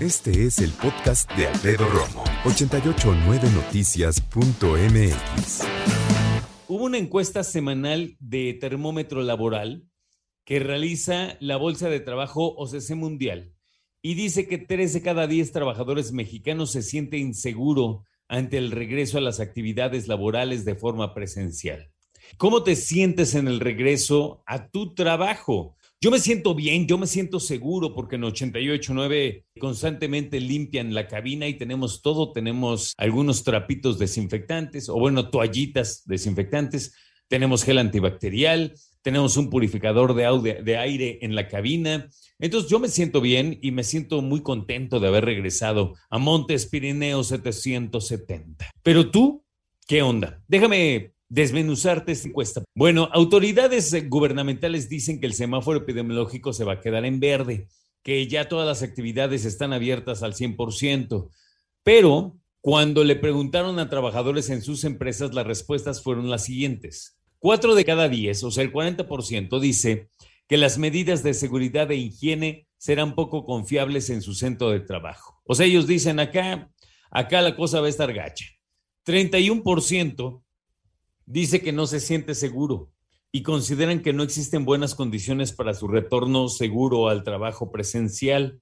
Este es el podcast de Alfredo Romo. 889noticias.mx. Hubo una encuesta semanal de termómetro laboral que realiza la Bolsa de Trabajo OCC Mundial y dice que 3 de cada 10 trabajadores mexicanos se siente inseguro ante el regreso a las actividades laborales de forma presencial. ¿Cómo te sientes en el regreso a tu trabajo? Yo me siento bien, yo me siento seguro porque en 88.9 constantemente limpian la cabina y tenemos todo, tenemos algunos trapitos desinfectantes o bueno, toallitas desinfectantes, tenemos gel antibacterial, tenemos un purificador de, aire en la cabina. Entonces yo me siento bien y me siento muy contento de haber regresado a Montes Pirineos 770. Pero tú, ¿qué onda? Déjame desmenuzarte esta encuesta. Bueno, autoridades gubernamentales dicen que el semáforo epidemiológico se va a quedar en verde, que ya todas las actividades están abiertas al 100%, pero cuando le preguntaron a trabajadores en sus empresas, las respuestas fueron las siguientes. Cuatro de cada diez, o sea, el 40%, dice que las medidas de seguridad e higiene serán poco confiables en su centro de trabajo. O sea, ellos dicen acá, acá la cosa va a estar gacha. 31% dice que no se siente seguro y consideran que no existen buenas condiciones para su retorno seguro al trabajo presencial.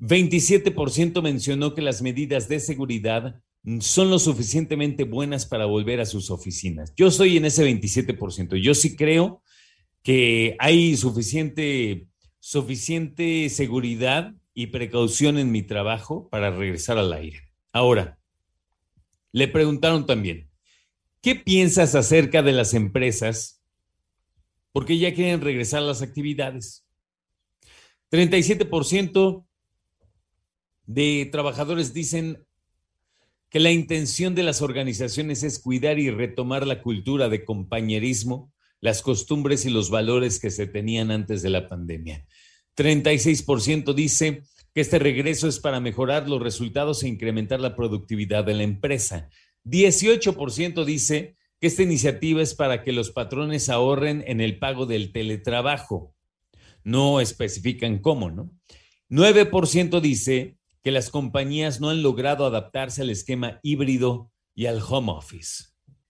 27% mencionó que las medidas de seguridad son lo suficientemente buenas para volver a sus oficinas. Yo estoy en ese 27%. Yo sí creo que hay suficiente, suficiente seguridad y precaución en mi trabajo para regresar al aire. Ahora, le preguntaron también, ¿qué piensas acerca de las empresas? Porque ya quieren regresar a las actividades. 37% de trabajadores dicen que la intención de las organizaciones es cuidar y retomar la cultura de compañerismo, las costumbres y los valores que se tenían antes de la pandemia. 36% dice que este regreso es para mejorar los resultados e incrementar la productividad de la empresa. 18% dice que esta iniciativa es para que los patrones ahorren en el pago del teletrabajo. No especifican cómo, ¿no? 9% dice que las compañías no han logrado adaptarse al esquema híbrido y al home office.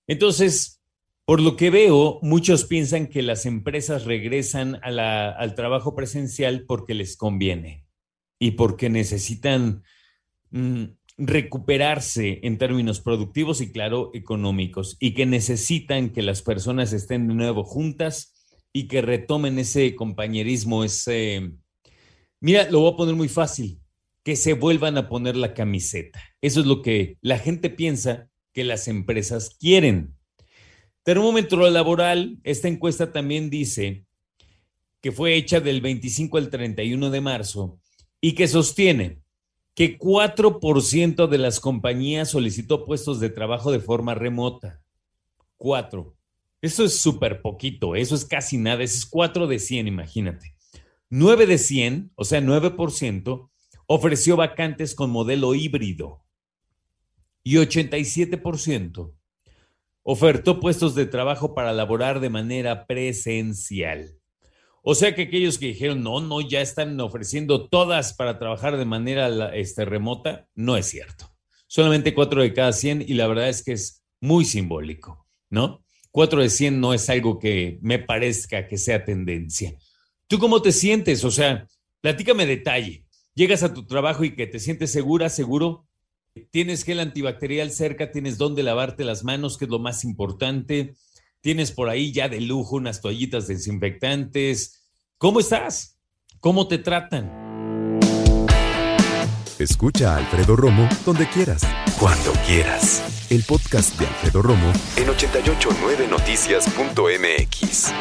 Entonces, por lo que veo, muchos piensan que las empresas regresan al trabajo presencial porque les conviene y porque necesitan mm, recuperarse en términos productivos y, claro, económicos, y que necesitan que las personas estén de nuevo juntas y que retomen ese compañerismo, ese... Mira, lo voy a poner muy fácil que se vuelvan a poner la camiseta. Eso es lo que la gente piensa que las empresas quieren. Termómetro laboral, esta encuesta también dice que fue hecha del 25 al 31 de marzo y que sostiene que 4% de las compañías solicitó puestos de trabajo de forma remota. 4. Eso es súper poquito, eso es casi nada, eso es 4 de 100, imagínate. 9 de 100, o sea, 9%, ofreció vacantes con modelo híbrido y 87% ofertó puestos de trabajo para laborar de manera presencial. O sea que aquellos que dijeron, no, no, ya están ofreciendo todas para trabajar de manera este, remota, no es cierto. Solamente 4 de cada 100 y la verdad es que es muy simbólico, ¿no? 4 de 100 no es algo que me parezca que sea tendencia. ¿Tú cómo te sientes? O sea, platícame detalle llegas a tu trabajo y que te sientes segura, seguro, tienes gel antibacterial cerca, tienes dónde lavarte las manos, que es lo más importante, tienes por ahí ya de lujo unas toallitas desinfectantes. ¿Cómo estás? ¿Cómo te tratan? Escucha a Alfredo Romo donde quieras, cuando quieras. El podcast de Alfredo Romo en 889noticias.mx.